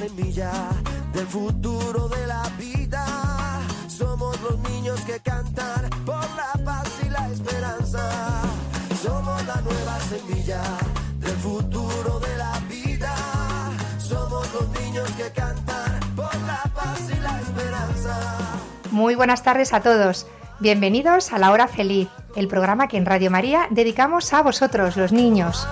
Semilla del futuro de la vida. Somos los niños que cantan por la paz y la esperanza. Somos la nueva semilla del futuro de la vida. Somos los niños que cantan por la paz y la esperanza. Muy buenas tardes a todos. Bienvenidos a La Hora Feliz, el programa que en Radio María dedicamos a vosotros, los niños.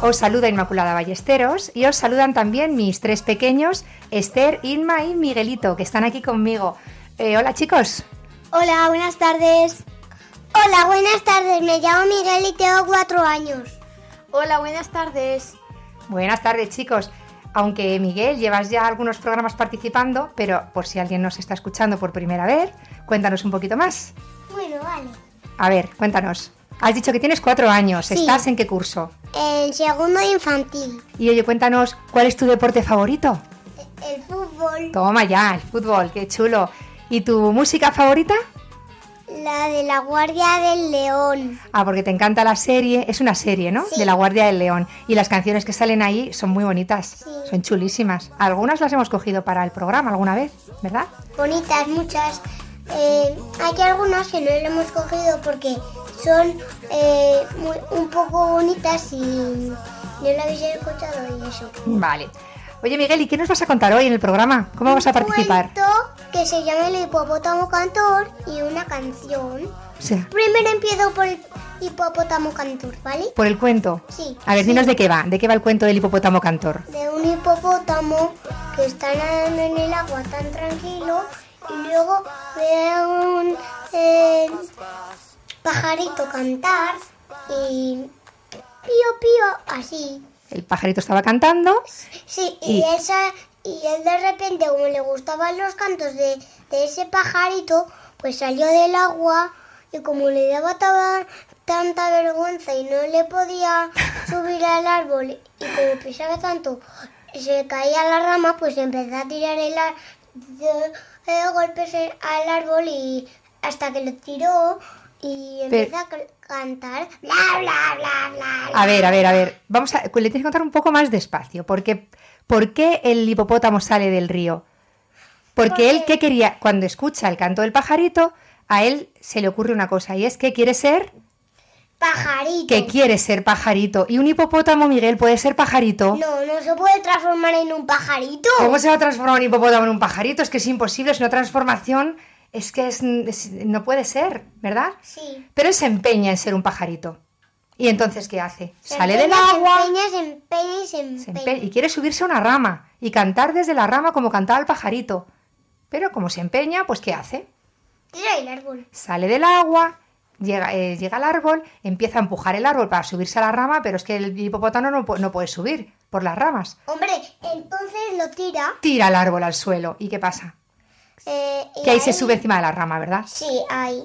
Os saluda Inmaculada Ballesteros y os saludan también mis tres pequeños, Esther, Inma y Miguelito, que están aquí conmigo. Eh, hola chicos. Hola, buenas tardes. Hola, buenas tardes. Me llamo Miguel y tengo cuatro años. Hola, buenas tardes. Buenas tardes chicos. Aunque Miguel llevas ya algunos programas participando, pero por si alguien nos está escuchando por primera vez, cuéntanos un poquito más. Bueno, vale. A ver, cuéntanos. Has dicho que tienes cuatro años. Sí. ¿Estás en qué curso? En segundo infantil. Y oye, cuéntanos, ¿cuál es tu deporte favorito? El fútbol. Toma ya, el fútbol, qué chulo. ¿Y tu música favorita? La de la Guardia del León. Ah, porque te encanta la serie, es una serie, ¿no? Sí. De la Guardia del León. Y las canciones que salen ahí son muy bonitas, Sí. son chulísimas. Algunas las hemos cogido para el programa alguna vez, ¿verdad? Bonitas, muchas. Eh, hay algunas que no le hemos cogido porque son eh, muy- un poco bonitas y no la habéis escuchado y eso. Vale. Oye, Miguel, ¿y qué nos vas a contar hoy en el programa? ¿Cómo vas a participar? cuento que se llama El hipopótamo cantor y una canción. Sea, Primero empiezo por el hipopótamo cantor, ¿vale? por el cuento. Sí. A ver, dinos de qué va, de qué va el cuento del hipopótamo cantor. De un hipopótamo que está nadando en el agua tan tranquilo y luego ve a un eh, pajarito cantar y pío pío así. El pajarito estaba cantando Sí, y, Y- esa, y él de repente, como le gustaban los cantos de, de ese pajarito, pues salió del agua y como le daba tanta vergüenza y no le podía subir al árbol y como pesaba tanto, se caía la rama, pues empezó a tirar el de- de golpes al árbol y hasta que lo tiró y Pero- empezó a cantar bla bla bla bla. bla. A ver, a ver, a ver. Vamos a, le tienes que contar un poco más despacio. Porque, ¿Por qué el hipopótamo sale del río? Porque él, ¿qué quería? Cuando escucha el canto del pajarito, a él se le ocurre una cosa y es que quiere ser, Pajarito. que quiere ser pajarito. Y un hipopótamo, Miguel, puede ser pajarito. No, no se puede transformar en un pajarito. ¿Cómo se va a transformar un hipopótamo en un pajarito? Es que es imposible, es una transformación, es que es- es- no puede ser, ¿verdad? Sí. Pero él se empeña en ser un pajarito. ¿Y entonces qué hace? Se Sale del agua. Se empeña, se empeña y se Se empeña. empe- y quiere subirse a una rama y cantar desde la rama como cantaba el pajarito. Pero como se empeña, pues ¿qué hace? Tira el árbol. Sale del agua, llega, eh, llega al árbol, empieza a empujar el árbol para subirse a la rama, pero es que el hipopótamo no, no puede subir por las ramas. Hombre, entonces lo tira. Tira el árbol al suelo. ¿Y qué pasa? Eh, Que ahí se sube encima de la rama, ¿verdad? Sí, ahí.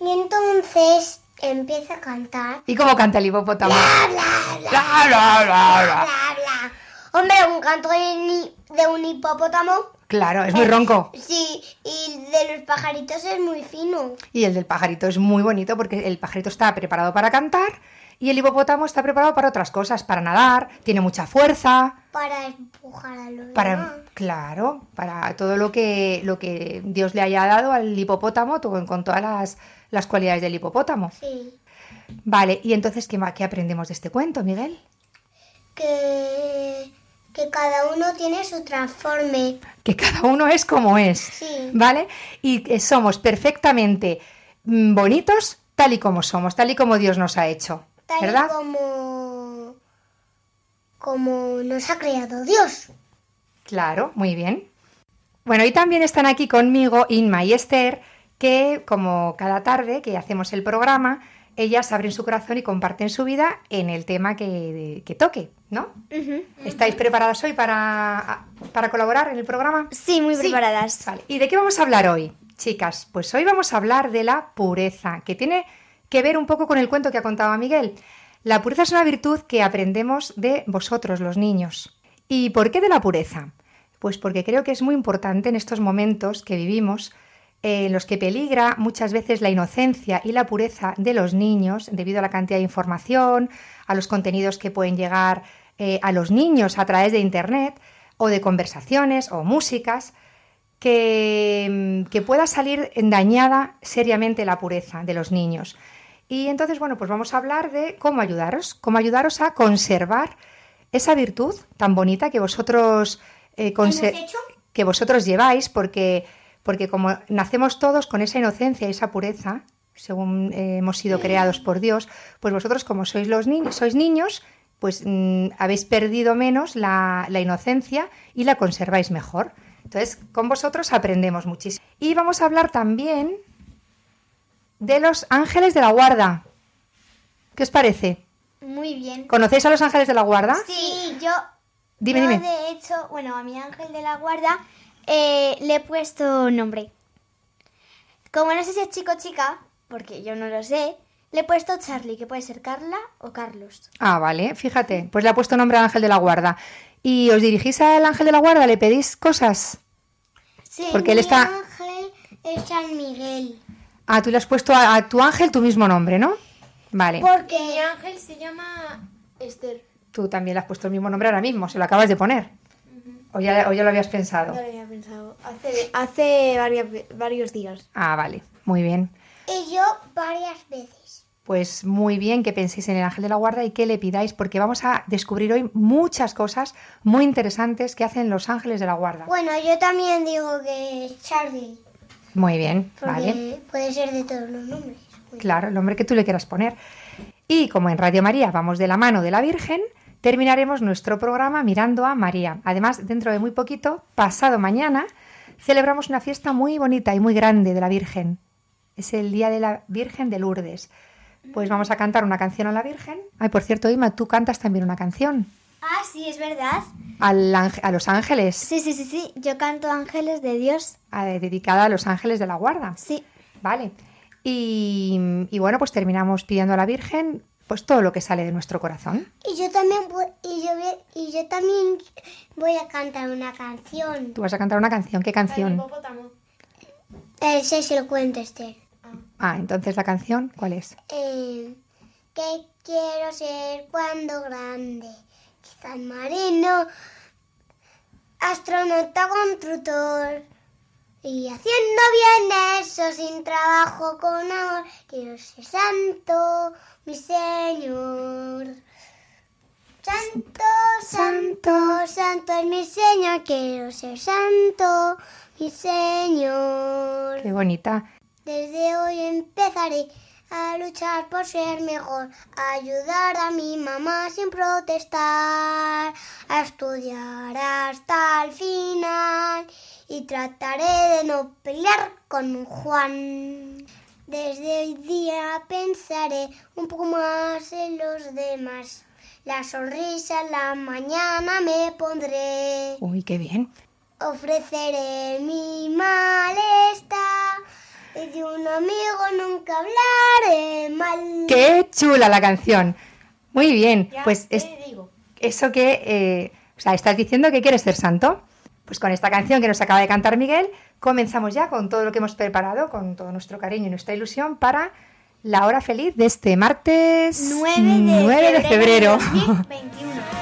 Y entonces empieza a cantar. ¿Y cómo canta el hipopótamo? Bla, bla, bla, Bla, bla, bla, bla. bla. Hombre, un canto de, un hipopótamo. Claro, es muy ronco. Sí, y de los pajaritos es muy fino. Y el del pajarito es muy bonito porque el pajarito está preparado para cantar y el hipopótamo está preparado para otras cosas, para nadar, tiene mucha fuerza, Para empujar a los demás. para claro, para todo lo que lo que Dios le haya dado al hipopótamo con todas las, las cualidades del hipopótamo. Sí. Vale, y entonces ¿qué, qué aprendemos de este cuento, Miguel? que, que cada uno tiene su transforme. Que cada uno es como es, Sí. ¿vale? Y que somos perfectamente mm, bonitos tal y como somos, tal y como Dios nos ha hecho, Tal y ¿verdad? como, como nos ha creado Dios. Claro, muy bien. Bueno, y también están aquí conmigo Inma y Esther, que como cada tarde que hacemos el programa, ellas abren su corazón y comparten su vida en el tema que, que toque, ¿no? ¿Estáis preparadas hoy para, para colaborar en el programa? Sí, muy preparadas. Vale. ¿Y de qué vamos a hablar hoy, chicas? Pues hoy vamos a hablar de la pureza, que tiene que ver un poco con el cuento que ha contado Miguel. La pureza es una virtud que aprendemos de vosotros, los niños. ¿Y por qué de la pureza? Pues porque creo que es muy importante en estos momentos que vivimos, eh, en los que peligra muchas veces la inocencia y la pureza de los niños debido a la cantidad de información, a los contenidos que pueden llegar eh, a los niños a través de Internet o de conversaciones o músicas, que, que pueda salir dañada seriamente la pureza de los niños. Y entonces, bueno, pues vamos a hablar de cómo ayudaros, cómo ayudaros a conservar esa virtud tan bonita que vosotros eh, que vosotros lleváis, porque, porque como nacemos todos con esa inocencia y esa pureza, según eh, hemos sido creados por Dios, pues vosotros como sois los niños, sois niños, pues mm, habéis perdido menos la, la inocencia y la conserváis mejor. Entonces, con vosotros aprendemos muchísimo. Y vamos a hablar también de los ángeles de la guarda. ¿Qué os parece? Muy bien. ¿Conocéis a los ángeles de la guarda? Sí, yo, Dime, yo dime. de hecho, bueno, a mi ángel de la guarda eh, le he puesto nombre. Como no sé si es chico o chica, porque yo no lo sé, le he puesto Charlie, que puede ser Carla o Carlos. Ah, vale, fíjate, pues le ha puesto nombre al ángel de la guarda. ¿Y os dirigís al ángel de la guarda? ¿Le pedís cosas? Sí, Porque él Mi está... ángel es San Miguel. Ah, tú le has puesto a, a tu ángel tu mismo nombre, ¿no? Vale. Porque Mi ángel se llama Esther. Tú también le has puesto el mismo nombre ahora mismo, se lo acabas de poner. O ya, o ya lo habías pensado. No lo había pensado. Hace, hace varias varios días. Ah, vale, muy bien. y yo varias veces. Pues muy bien que penséis en el ángel de la guarda y que le pidáis, porque vamos a descubrir hoy muchas cosas muy interesantes que hacen los ángeles de la guarda. Bueno, yo también digo que Charlie. Muy bien, Porque vale. puede ser de todos los nombres. Claro, el nombre que tú le quieras poner. Y como en Radio María vamos de la mano de la Virgen, terminaremos nuestro programa mirando a María. Además, dentro de muy poquito, pasado mañana, celebramos una fiesta muy bonita y muy grande de la Virgen. Es el Día de la Virgen de Lourdes. Pues vamos a cantar una canción a la Virgen. Ay, por cierto, Ima, tú cantas también una canción. Ah, sí, es verdad. Al a los ángeles, Sí, sí, sí, sí. Yo canto Ángeles de Dios. eh, dedicada a los ángeles de la guarda. Sí. Vale. Y, y bueno, pues terminamos pidiendo a la Virgen pues todo lo que sale de nuestro corazón. Y yo también voy, y yo, y yo también voy a cantar una canción. Tú vas a cantar una canción. ¿Qué El canción? hipopótamo. Ese se lo cuento, Esther. Ah, entonces la canción, ¿cuál es? Eh, ¿Qué quiero ser cuando grande? Quizás marino, astronauta constructor. Y haciendo bien eso sin trabajo, con amor, quiero ser santo, mi Señor. Santo, santo, santo es mi Señor, quiero ser santo, mi Señor. Qué bonita. Desde hoy empezaré a luchar por ser mejor, a ayudar a mi mamá sin protestar, a estudiar hasta el final y trataré de no pelear con Juan. Desde hoy día pensaré un poco más en los demás. La sonrisa en la mañana me pondré. Uy, qué bien. Ofreceré mi malestar Qué chula la canción. Muy bien. Ya Pues es digo. eso que, eh, o sea, estás diciendo que quieres ser santo. Pues con esta canción que nos acaba de cantar Miguel, comenzamos ya con todo lo que hemos preparado, con todo nuestro cariño y nuestra ilusión para la hora feliz de este martes 9 de 9 de febrero. febrero de 2021.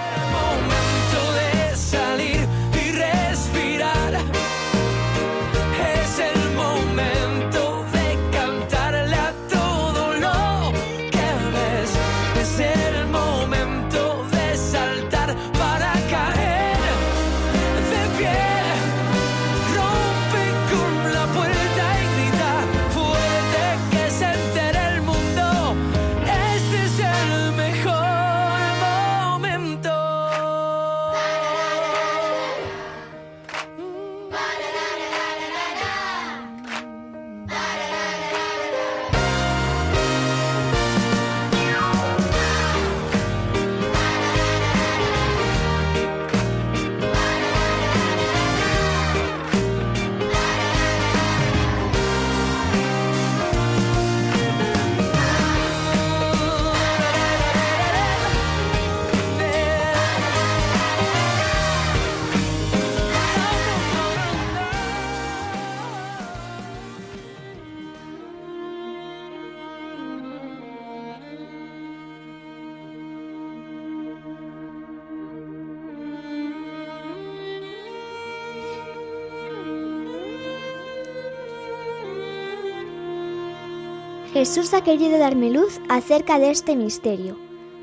Jesús ha querido darme luz acerca de este misterio.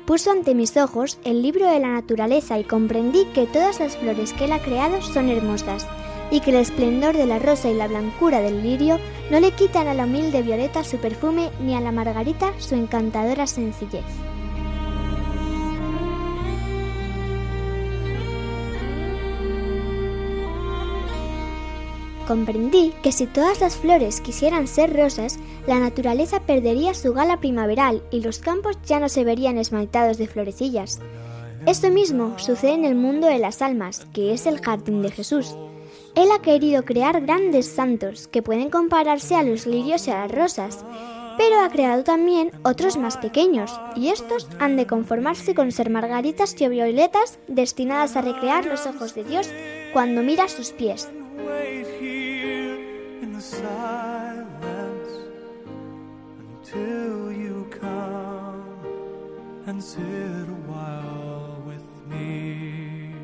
Puso ante mis ojos el libro de la naturaleza y comprendí que todas las flores que él ha creado son hermosas y que el esplendor de la rosa y la blancura del lirio no le quitan a la humilde violeta su perfume ni a la margarita su encantadora sencillez. Comprendí que si todas las flores quisieran ser rosas, la naturaleza perdería su gala primaveral y los campos ya no se verían esmaltados de florecillas. Esto mismo sucede en el mundo de las almas, que es el jardín de Jesús. Él ha querido crear grandes santos que pueden compararse a los lirios y a las rosas, pero ha creado también otros más pequeños, y estos han de conformarse con ser margaritas y violetas destinadas a recrear los ojos de Dios cuando mira sus pies. In silence until you come and sit a while with me.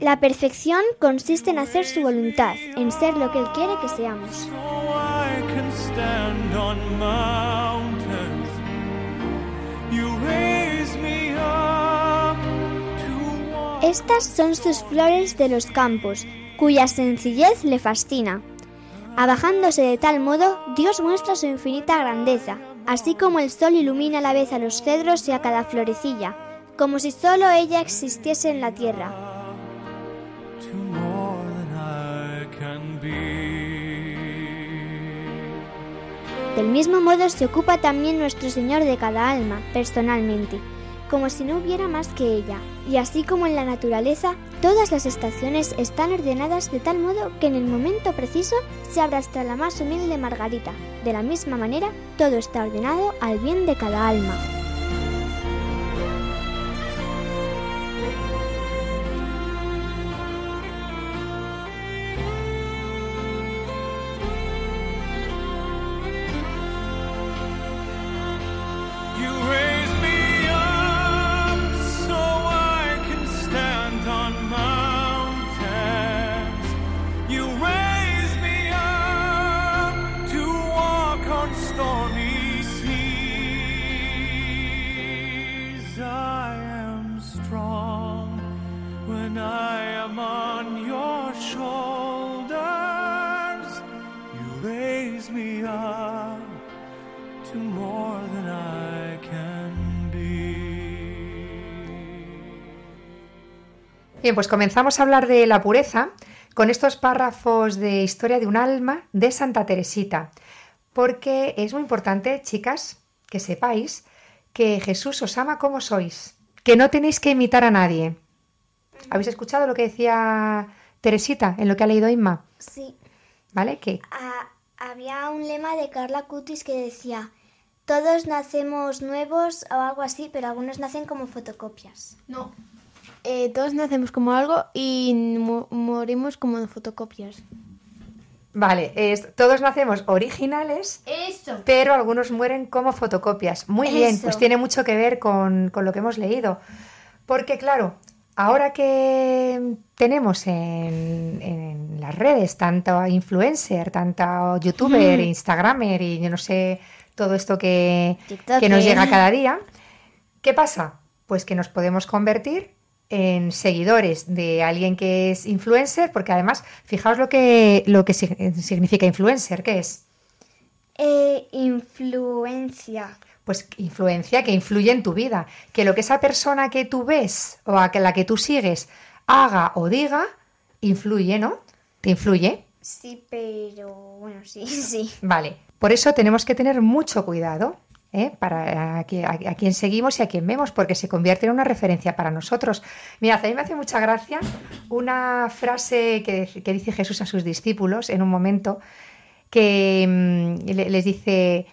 La perfección consiste en hacer su voluntad, en ser lo que Él quiere que seamos. Estas son sus flores de los campos, cuya sencillez le fascina. Abajándose de tal modo, Dios muestra su infinita grandeza, así como el sol ilumina a la vez a los cedros y a cada florecilla, como si solo ella existiese en la tierra. Del mismo modo se ocupa también nuestro Señor de cada alma, personalmente, como si no hubiera más que ella. Y así como en la naturaleza, todas las estaciones están ordenadas de tal modo que en el momento preciso se abra hasta la más humilde margarita. De la misma manera, todo está ordenado al bien de cada alma. Bien, pues comenzamos a hablar de la pureza con estos párrafos de Historia de un alma de Santa Teresita, porque es muy importante, chicas, que sepáis que Jesús os ama como sois, que no tenéis que imitar a nadie. ¿Habéis escuchado lo que decía Teresita en lo que ha leído Inma? Sí. ¿Vale? Que Ah, había un lema de Carla Cutis que decía, todos nacemos nuevos o algo así, pero algunos nacen como fotocopias. No. Eh, todos nacemos como algo y mo- morimos como fotocopias. Vale, es- todos nacemos originales, Eso. pero algunos mueren como fotocopias. Muy bien, pues tiene mucho que ver con, con lo que hemos leído. Porque claro, ahora que tenemos en, en las redes tanto influencer, tanto youtuber, instagramer y yo no sé, todo esto que, que nos llega cada día, ¿qué pasa? Pues que nos podemos convertir en seguidores de alguien que es influencer, porque además, fijaos lo que, lo que sig- significa influencer, ¿qué es? Eh, influencia. Pues influencia que influye en tu vida. Que lo que esa persona que tú ves o a la que tú sigues haga o diga, influye, ¿no? ¿Te influye? Sí, pero bueno, sí, sí. Vale. Por eso tenemos que tener mucho cuidado ¿eh? para a, a- a quién seguimos y a quién vemos, porque se convierte en una referencia para nosotros. Mirad, a mí me hace mucha gracia una frase que, que dice Jesús a sus discípulos en un momento que mm, le- les dice,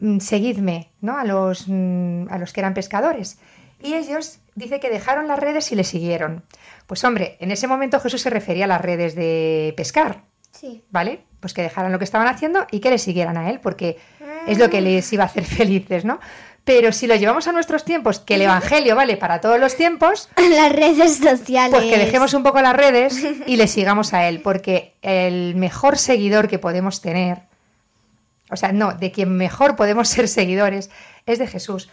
mm, seguidme, ¿no? A los, mm, a los que eran pescadores. Y ellos dice que dejaron las redes y le siguieron. Pues hombre, en ese momento Jesús se refería a las redes de pescar, Sí. ¿vale? Pues que dejaran lo que estaban haciendo y que le siguieran a él, porque es lo que les iba a hacer felices, ¿no? Pero si lo llevamos a nuestros tiempos, que el Evangelio vale para todos los tiempos, Las redes sociales. pues que dejemos un poco las redes y le sigamos a él, porque el mejor seguidor que podemos tener, o sea, no, de quien mejor podemos ser seguidores es de Jesús.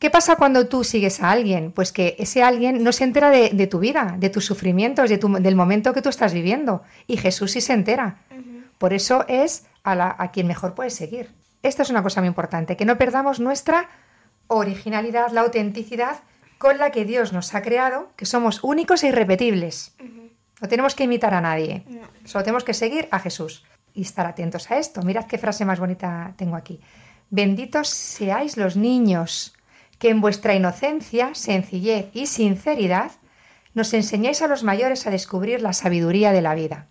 ¿Qué pasa cuando tú sigues a alguien? Pues que ese alguien no se entera de, de tu vida, de tus sufrimientos, de tu- del momento que tú estás viviendo. Y Jesús sí se entera. Por eso es a, la- a quien mejor puedes seguir. Esto es una cosa muy importante, que no perdamos nuestra originalidad, la autenticidad con la que Dios nos ha creado, que somos únicos e irrepetibles. No tenemos que imitar a nadie, solo tenemos que seguir a Jesús y estar atentos a esto. Mirad qué frase más bonita tengo aquí. Benditos seáis los niños, que en vuestra inocencia, sencillez y sinceridad nos enseñáis a los mayores a descubrir la sabiduría de la vida.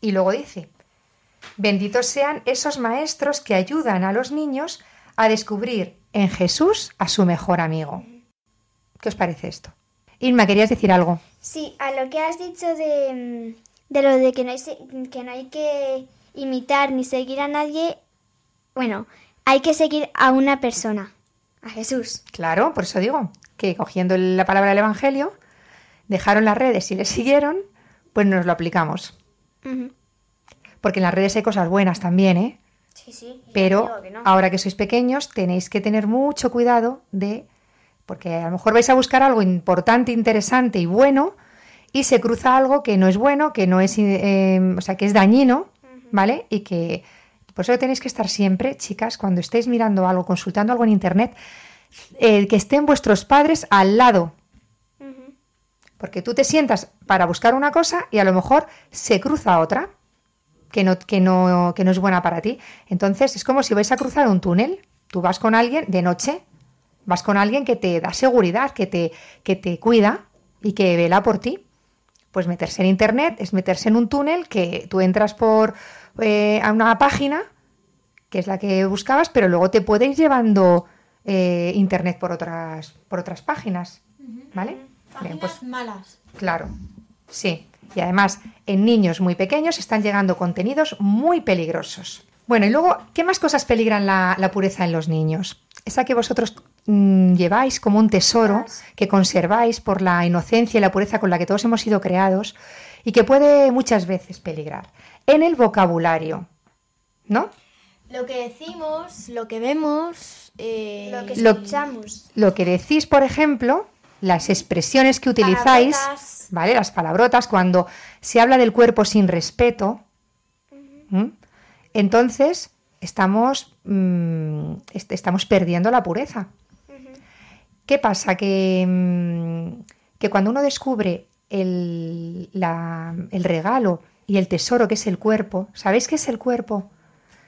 Y luego dice, benditos sean esos maestros que ayudan a los niños a descubrir en Jesús a su mejor amigo. ¿Qué os parece esto? Irma, querías decir algo. Sí, a lo que has dicho de, de lo de que no, hay, que no hay que imitar ni seguir a nadie, bueno, hay que seguir a una persona, a Jesús. Claro, por eso digo que cogiendo la palabra del Evangelio, dejaron las redes y le siguieron, pues nos lo aplicamos. Porque en las redes hay cosas buenas también, ¿eh? Sí, sí. Pero digo que no. ahora que sois pequeños tenéis que tener mucho cuidado de... Porque a lo mejor vais a buscar algo importante, interesante y bueno y se cruza algo que no es bueno, que no es... eh, o sea, que es dañino, ¿vale? Y que... Por eso tenéis que estar siempre, chicas, cuando estéis mirando algo, consultando algo en Internet, eh, que estén vuestros padres al lado. Porque tú te sientas para buscar una cosa y a lo mejor se cruza otra que no, que no, que no es buena para ti. Entonces es como si vais a cruzar un túnel. Tú vas con alguien de noche, vas con alguien que te da seguridad, que te, que te cuida y que vela por ti. Pues meterse en internet es meterse en un túnel que tú entras por eh, a una página, que es la que buscabas, pero luego te puede ir llevando eh, internet por otras, por otras páginas. ¿Vale? Bien, pues malas. Claro, sí. Y además, en niños muy pequeños están llegando contenidos muy peligrosos. Bueno, y luego, ¿qué más cosas peligran la, la pureza en los niños? Esa que vosotros mm, lleváis como un tesoro, que conserváis por la inocencia y la pureza con la que todos hemos sido creados y que puede muchas veces peligrar. En el vocabulario, ¿no? Lo que decimos, lo que vemos, eh, Lo que Lo- escuchamos. Lo que decís, por ejemplo, las expresiones que utilizáis, Palabrotas. ¿vale? Las palabrotas, cuando se habla del cuerpo sin respeto, entonces estamos, mm, est- estamos perdiendo la pureza. ¿Qué pasa? Que, mm, que cuando uno descubre el, la- el regalo y el tesoro que es el cuerpo, ¿sabéis qué es el cuerpo?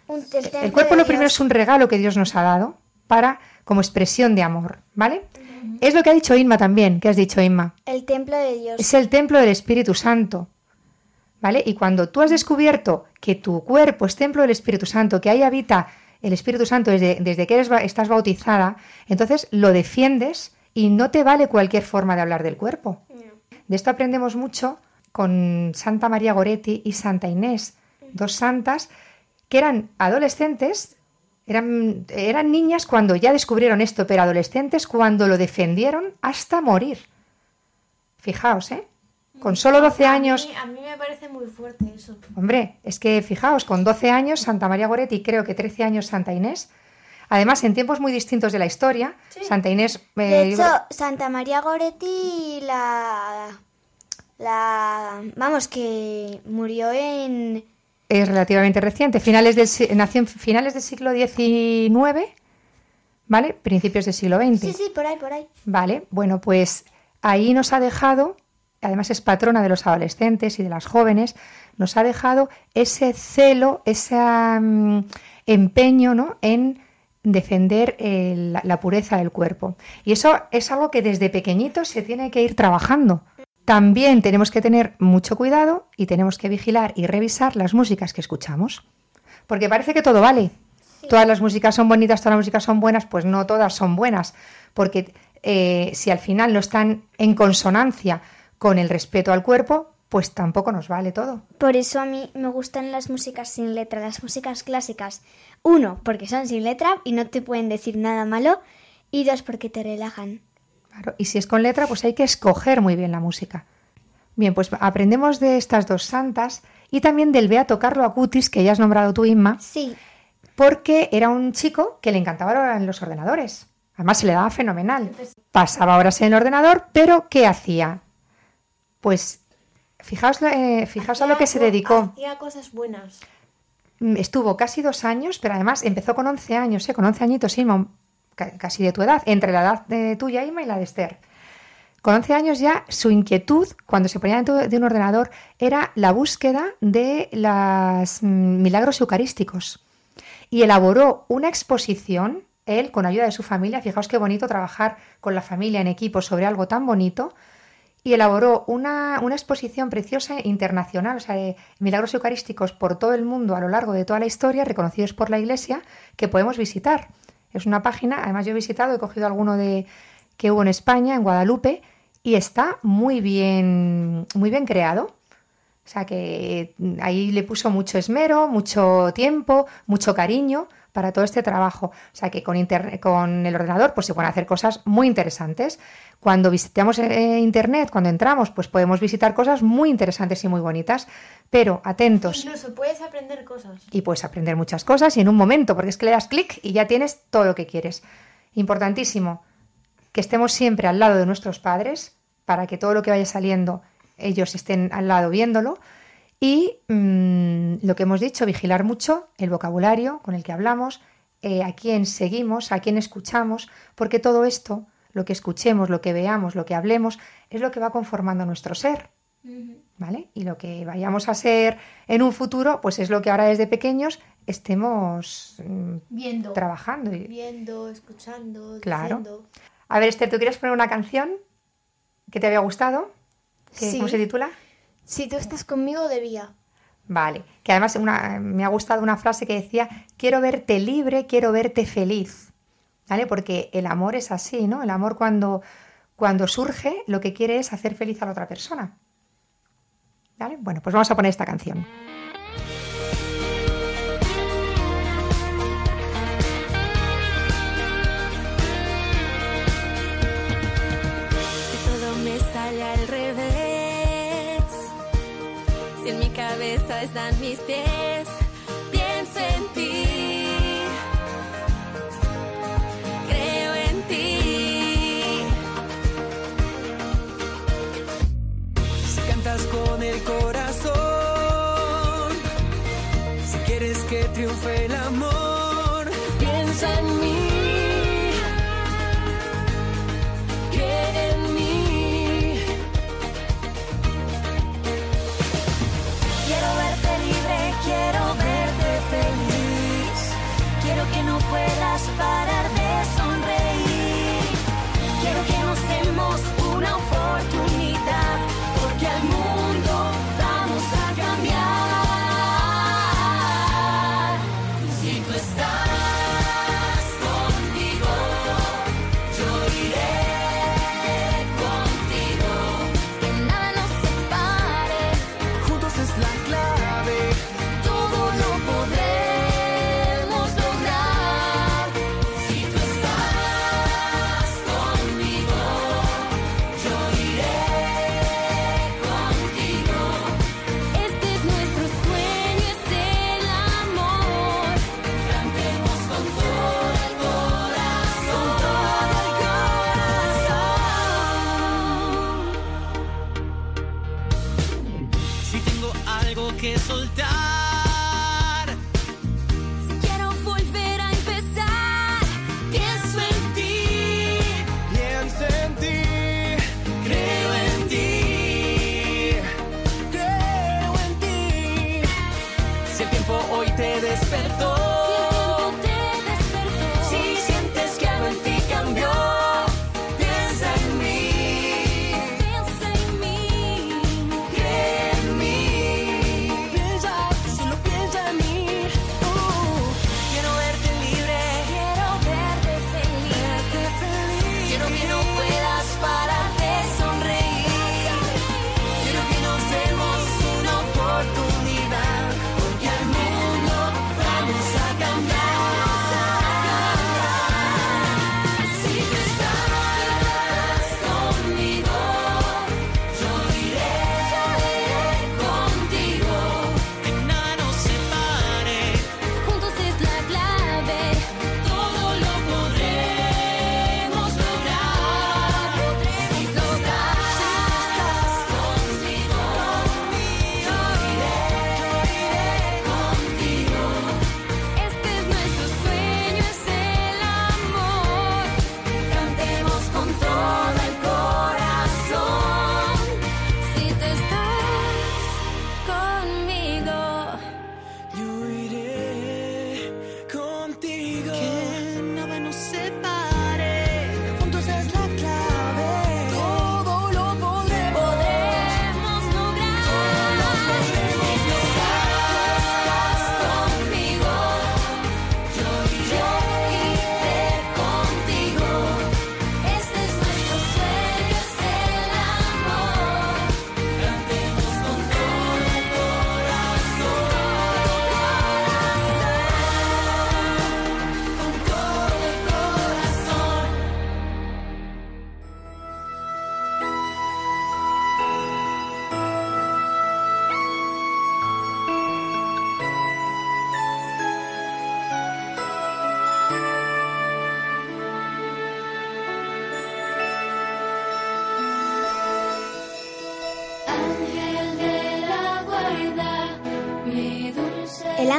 Un El cuerpo lo primero es un regalo que Dios nos ha dado para como expresión de amor, ¿vale? Es lo que ha dicho Inma también, ¿qué has dicho Inma? El templo de Dios. Es el templo del Espíritu Santo, ¿vale? Y cuando tú has descubierto que tu cuerpo es templo del Espíritu Santo, que ahí habita el Espíritu Santo desde, desde que eres, estás bautizada, entonces lo defiendes y no te vale cualquier forma de hablar del cuerpo. De esto aprendemos mucho con Santa María Goretti y Santa Inés, dos santas que eran adolescentes, eran, eran niñas cuando ya descubrieron esto, pero adolescentes cuando lo defendieron hasta morir. Fijaos, ¿eh? Con solo 12 años, A mí, a mí me parece muy fuerte eso. hombre, es que fijaos, con 12 años Santa María Goretti creo que 13 años Santa Inés, además en tiempos muy distintos de la historia, Santa Inés... eh, De hecho, Santa María Goretti la... la vamos, que murió en... es relativamente reciente, finales del, nació en finales del siglo XIX, ¿vale? Principios del siglo XX. Sí, sí, por ahí, por ahí. Vale, bueno, pues ahí nos ha dejado, además es patrona de los adolescentes y de las jóvenes, nos ha dejado ese celo, ese mm, empeño ¿no? en defender eh, la, la pureza del cuerpo. Y eso es algo que desde pequeñitos se tiene que ir trabajando. También tenemos que tener mucho cuidado y tenemos que vigilar y revisar las músicas que escuchamos. Porque parece que todo vale. Todas las músicas son bonitas, todas las músicas son buenas, pues no todas son buenas. Porque eh, si al final no están en consonancia con el respeto al cuerpo, pues tampoco nos vale todo. Por eso a mí me gustan las músicas sin letra, las músicas clásicas. Uno, porque son sin letra y no te pueden decir nada malo. Y dos, porque te relajan. Claro, y si es con letra, pues hay que escoger muy bien la música. Bien, pues aprendemos de estas dos santas y también del Beato Carlo Acutis, que ya has nombrado tú, Inma, Sí. porque era un chico que le encantaban los ordenadores. Además, se le daba fenomenal. Pasaba horas en el ordenador, pero ¿qué hacía? Pues fijaos, eh, fijaos a lo que se dedicó. Hacía cosas buenas. Mm, Estuvo casi dos años, pero además empezó con 11 años, ¿eh? con 11 añitos, Inma, ca- casi de tu edad, entre la edad de tuya, y la de Esther. Con 11 años ya su inquietud, cuando se ponía dentro de un ordenador, era la búsqueda de los milagros eucarísticos. Y elaboró una exposición, él, con ayuda de su familia, fijaos qué bonito trabajar con la familia en equipo sobre algo tan bonito, y elaboró una, una exposición preciosa internacional, o sea, de milagros eucarísticos por todo el mundo a lo largo de toda la historia, reconocidos por la Iglesia, que podemos visitar. Es una página, además yo he visitado, he cogido alguno de que hubo en España, en Guadalupe, y está muy bien, muy bien creado. O sea que mm, ahí le puso mucho esmero, mucho tiempo, mucho cariño para todo este trabajo. O sea que con, internet, con el ordenador pues se pueden hacer cosas muy interesantes. Cuando visitamos eh, internet, cuando entramos, pues podemos visitar cosas muy interesantes y muy bonitas. Pero atentos Incluso puedes aprender cosas. y puedes aprender muchas cosas y en un momento, porque es que le das clic y ya tienes todo lo que quieres. Importantísimo que estemos siempre al lado de nuestros padres para que todo lo que vaya saliendo ellos estén al lado viéndolo y mm, lo que hemos dicho, vigilar mucho el vocabulario con el que hablamos, eh, a quién seguimos, a quién escuchamos, porque todo esto, lo que escuchemos, lo que veamos, lo que hablemos, es lo que va conformando nuestro ser. ¿Vale? Y lo que vayamos a ser en un futuro, pues es lo que ahora desde pequeños estemos mm, Viendo. trabajando. y- Viendo, escuchando, Claro. diciendo. A ver, Esther, ¿tú quieres poner una canción que te había gustado? ¿Qué- Sí. ¿Cómo se titula? Si tú estás conmigo, debía. Vale, que además una- me ha gustado una frase que decía, quiero verte libre, quiero verte feliz, ¿vale? Porque el amor es así, ¿no? El amor cuando, cuando surge lo que quiere es hacer feliz a la otra persona. ¿Vale? Bueno, pues vamos a poner esta canción. Cabeza están mis pies,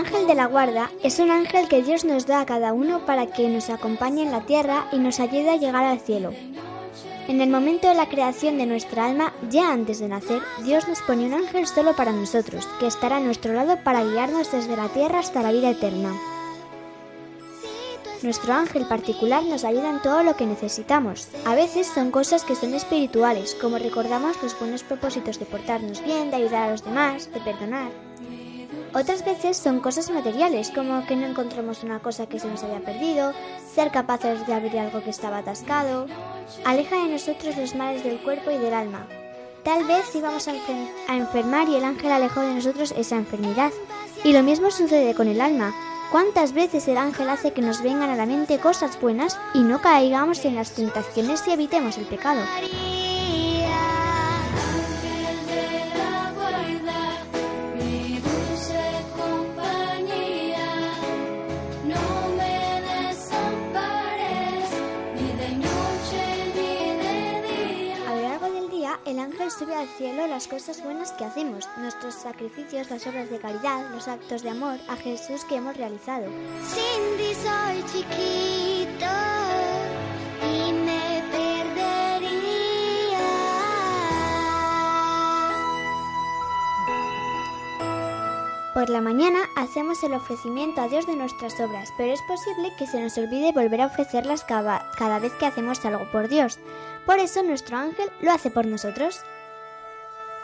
ángel de la guarda es un ángel que Dios nos da a cada uno para que nos acompañe en la tierra y nos ayude a llegar al cielo. En el momento de la creación de nuestra alma, ya antes de nacer, Dios nos pone un ángel solo para nosotros, que estará a nuestro lado para guiarnos desde la tierra hasta la vida eterna. Nuestro ángel particular nos ayuda en todo lo que necesitamos. A veces son cosas que son espirituales, como recordamos los buenos propósitos de portarnos bien, de ayudar a los demás, de perdonar. Otras veces son cosas materiales, como que no encontremos una cosa que se nos haya perdido, ser capaces de abrir algo que estaba atascado. Aleja de nosotros los males del cuerpo y del alma. Tal vez íbamos a, a enfermar y el ángel alejó de nosotros esa enfermedad. Y lo mismo sucede con el alma. ¿Cuántas veces el ángel hace que nos vengan a la mente cosas buenas y no caigamos en las tentaciones y evitemos el pecado? Al cielo las cosas buenas que hacemos, nuestros sacrificios, las obras de caridad, los actos de amor a Jesús que hemos realizado. Sin ti soy chiquito y me perdería. Por la mañana hacemos el ofrecimiento a Dios de nuestras obras, pero es posible que se nos olvide volver a ofrecerlas cada, cada vez que hacemos algo por Dios. Por eso nuestro ángel lo hace por nosotros.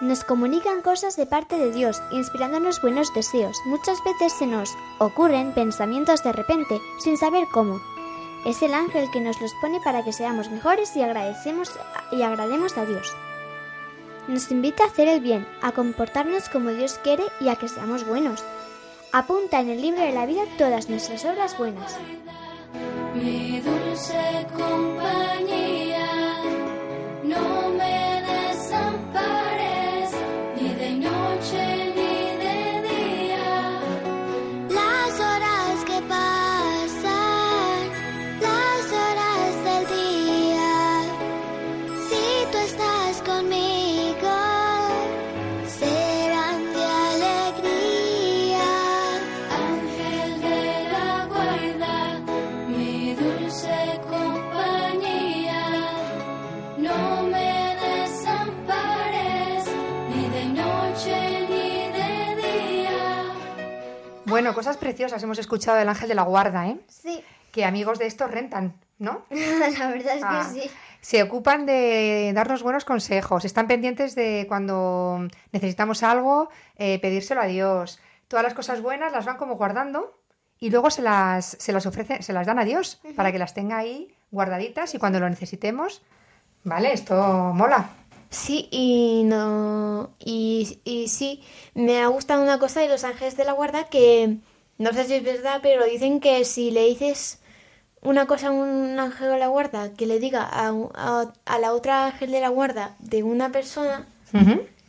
Nos comunican cosas de parte de Dios, inspirándonos buenos deseos. Muchas veces se nos ocurren pensamientos de repente, sin saber cómo. Es el ángel que nos los pone para que seamos mejores y agradecemos y agrademos a Dios. Nos invita a hacer el bien, a comportarnos como Dios quiere y a que seamos buenos. Apunta en el libro de la vida todas nuestras obras buenas. Mi dulce compañía, no de cosas preciosas hemos escuchado del ángel de la guarda, ¿eh? Sí, Que amigos de estos rentan, ¿no? la verdad es que Ah, sí. Se ocupan de darnos buenos consejos, están pendientes de cuando necesitamos algo, eh, pedírselo a Dios. Todas las cosas buenas las van como guardando y luego se las, se las ofrecen, se las dan a Dios para que las tenga ahí guardaditas y cuando lo necesitemos, ¿vale? Esto mola. Sí, y no. Y, y sí, me ha gustado una cosa de los ángeles de la guarda que no sé si es verdad, pero dicen que si le dices una cosa a un ángel de la guarda que le diga a, a, a la otra ángel de la guarda de una persona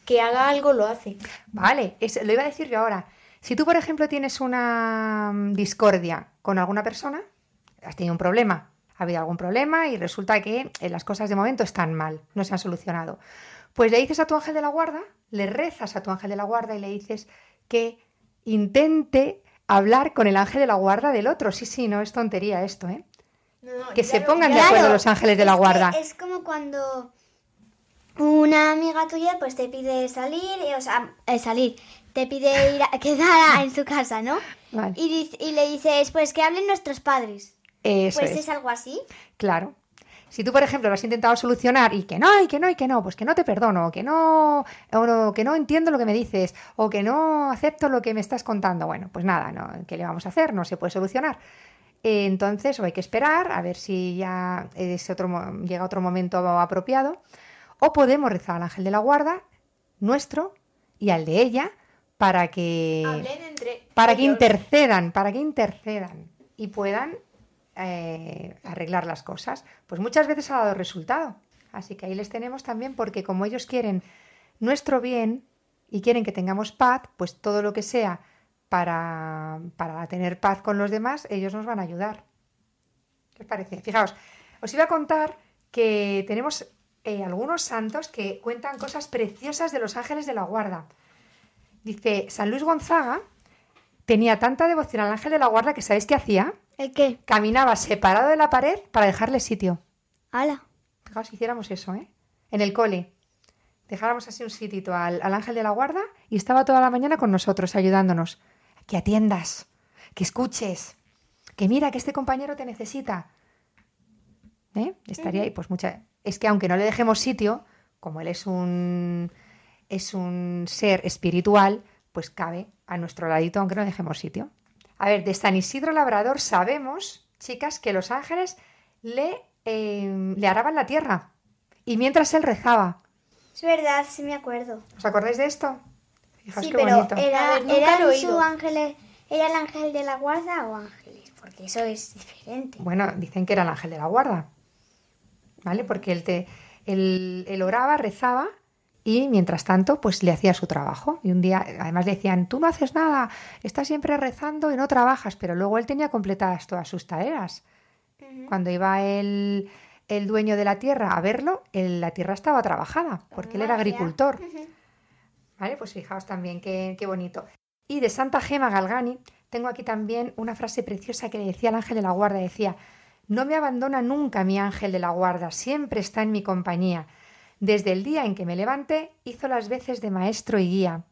que haga algo, lo hace. Vale, es- lo iba a decir yo ahora. Si tú, por ejemplo, tienes una mm, discordia con alguna persona, has tenido un problema, ha habido algún problema y resulta que eh, las cosas de momento están mal, no se han solucionado. Pues le dices a tu ángel de la guarda, le rezas a tu ángel de la guarda y le dices que intente hablar con el ángel de la guarda del otro. Sí, sí, no es tontería esto, ¿eh? Que se pongan de acuerdo los ángeles de la guarda. es como cuando una amiga tuya pues te pide salir, eh, o sea, eh, salir, te pide ir a quedar en su casa, ¿no? Vale. Y le dices, pues que hablen nuestros padres. Eso Pues es. es algo así. Claro. Si tú, por ejemplo, lo has intentado solucionar y que no, y que no, y que no, pues que no te perdono, o que no, o no- que no entiendo lo que me dices, o que no acepto lo que me estás contando. Bueno, pues nada, no, ¿qué le vamos a hacer? No se puede solucionar. Entonces, o hay que esperar a ver si ya es otro, llega otro momento apropiado, o podemos rezar al ángel de la guarda, nuestro, y al de ella, para que para que intercedan, para que intercedan y puedan eh, arreglar las cosas. Pues muchas veces ha dado resultado. Así que ahí les tenemos también porque como ellos quieren nuestro bien y quieren que tengamos paz, pues todo lo que sea para, para tener paz con los demás, ellos nos van a ayudar. ¿Qué os parece? Fijaos, os iba a contar que tenemos eh, algunos santos que cuentan cosas preciosas de los ángeles de la guarda. Dice San Luis Gonzaga tenía tanta devoción al ángel de la guarda que ¿sabéis qué hacía? ¿El qué? Caminaba separado de la pared para dejarle sitio. ¡Hala! Fijaos, si hiciéramos eso, ¿eh? En el cole. Dejáramos así un sitito al, al ángel de la guarda y estaba toda la mañana con nosotros, ayudándonos. Que atiendas, que escuches, que mira que este compañero te necesita. ¿Eh? Estaría ahí, pues mucha. Es que aunque no le dejemos sitio, como él es un es un ser espiritual, pues cabe a nuestro ladito, aunque no dejemos sitio. A ver, de San Isidro Labrador sabemos, chicas, que los ángeles le, eh, le araban la tierra. Y mientras él rezaba. Es verdad, sí me acuerdo. ¿Os acordáis de esto? Fijaos sí, qué pero bonito. era, A ver, nunca ¿eran lo he su ángeles, ¿era el ángel de la guarda o ángeles? Porque eso es diferente. Bueno, dicen que era el ángel de la guarda. ¿Vale? Porque él, te, él, él oraba, rezaba y mientras tanto, pues le hacía su trabajo. Y un día, además le decían, tú no haces nada, estás siempre rezando y no trabajas. Pero luego él tenía completadas todas sus tareas. Cuando iba el, el dueño de la tierra a verlo, el- la tierra estaba trabajada, porque él era agricultor. ¿Vale? Pues fijaos también qué, qué bonito. Y de Santa Gema Galgani tengo aquí también una frase preciosa que le decía al ángel de la guarda. Decía, no me abandona nunca mi ángel de la guarda, siempre está en mi compañía. Desde el día en que me levanté, hizo las veces de maestro y guía.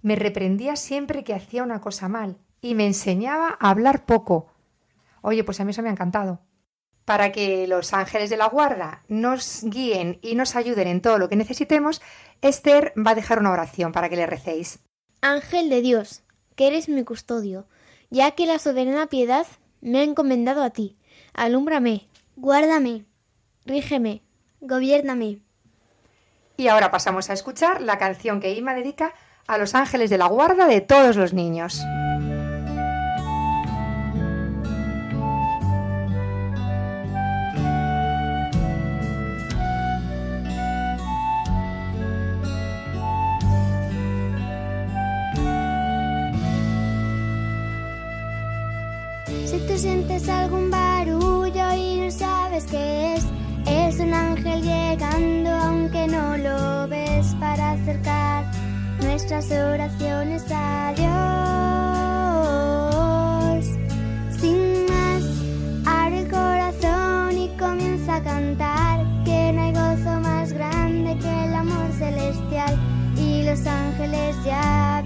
Me reprendía siempre que hacía una cosa mal y me enseñaba a hablar poco. Oye, pues a mí eso me ha encantado. Para que los ángeles de la guarda nos guíen y nos ayuden en todo lo que necesitemos, Esther va a dejar una oración para que le recéis. Ángel de Dios, que eres mi custodio, ya que la soberana piedad me ha encomendado a ti. Alúmbrame, Guárdame, rígeme. gobiérname. Y ahora pasamos a escuchar la canción que Ima dedica a los ángeles de la guarda de todos los niños. Nuestras oraciones a Dios. Sin más, abre el corazón y comienza a cantar que no hay gozo más grande que el amor celestial y los ángeles ya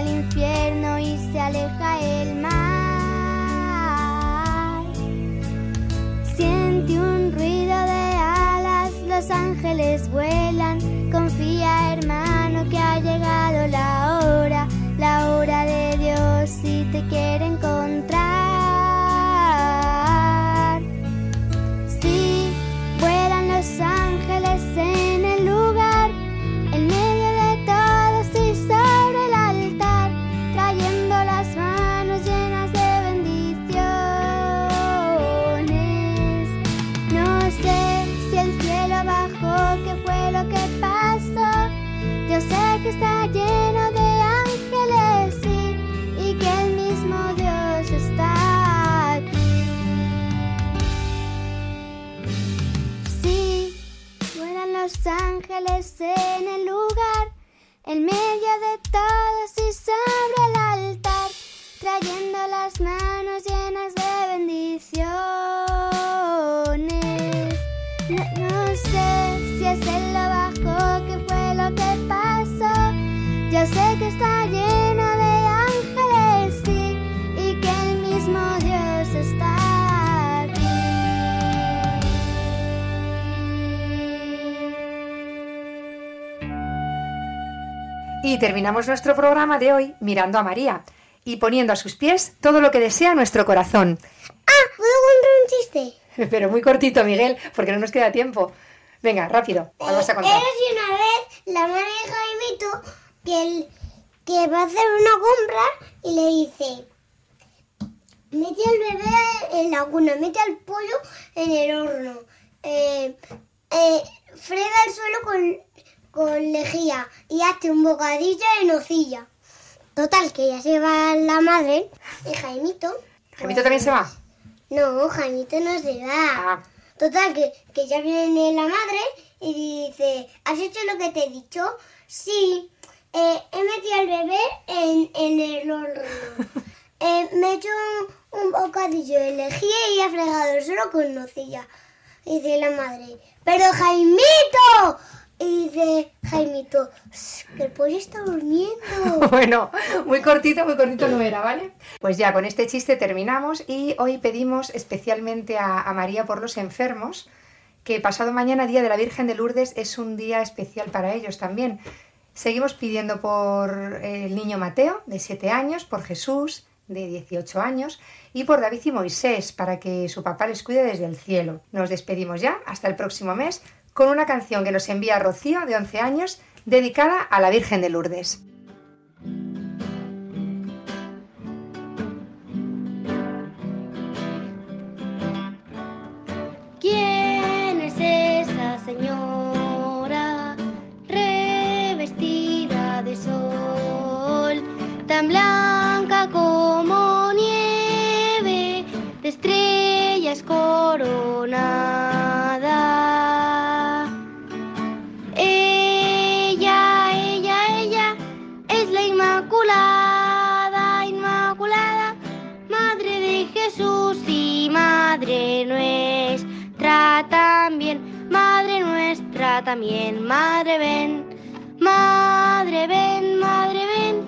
el infierno Y terminamos nuestro programa de hoy mirando a María. y poniendo a sus pies todo lo que desea nuestro corazón. Ah, ¿puedo contar un chiste? Pero muy cortito, Miguel, porque no nos queda tiempo. Venga, rápido, ¿cuál vas a contar? Eres una vez la madre de Jaimito que, el- que va a hacer una compra y le dice, mete al bebé en la cuna, mete al pollo en el horno, eh, eh, frega el suelo con, con lejía y hazte un bocadillo de nocilla. Total, que ya se va la madre y Jaimito... ¿Jaimito también se va? No, Jaimito no se va. Ah, Total, que, que ya viene la madre y dice, ¿has hecho lo que te he dicho? Sí, eh, he metido al bebé en, en el horno. Eh, me he hecho un, un bocadillo de lejía y he fregado el suelo con nocilla. Dice la madre, ¡pero Jaimito! Y dice Jaimito, "Shh, que el pollo está durmiendo. bueno, muy cortito, muy cortito no era, ¿vale? Pues ya con este chiste terminamos y hoy pedimos especialmente a, a María por los enfermos, que pasado mañana, Día de la Virgen de Lourdes, es un día especial para ellos también. Seguimos pidiendo por el niño Mateo, de 7 años, por Jesús, de 18 años, y por David y Moisés, para que su papá les cuide desde el cielo. Nos despedimos ya, hasta el próximo mes, con una canción que nos envía Rocío, de 11 años, dedicada a la Virgen de Lourdes. ¿Quién es esa señora revestida de sol, tan blanca como nieve, de estrellas coronada? También, Madre ven, Madre ven, Madre ven,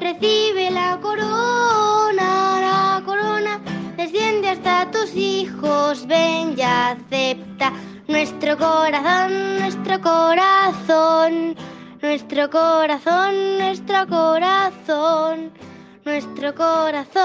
recibe la corona, la corona, desciende hasta tus hijos, ven y acepta nuestro corazón, nuestro corazón, nuestro corazón, nuestro corazón, nuestro corazón.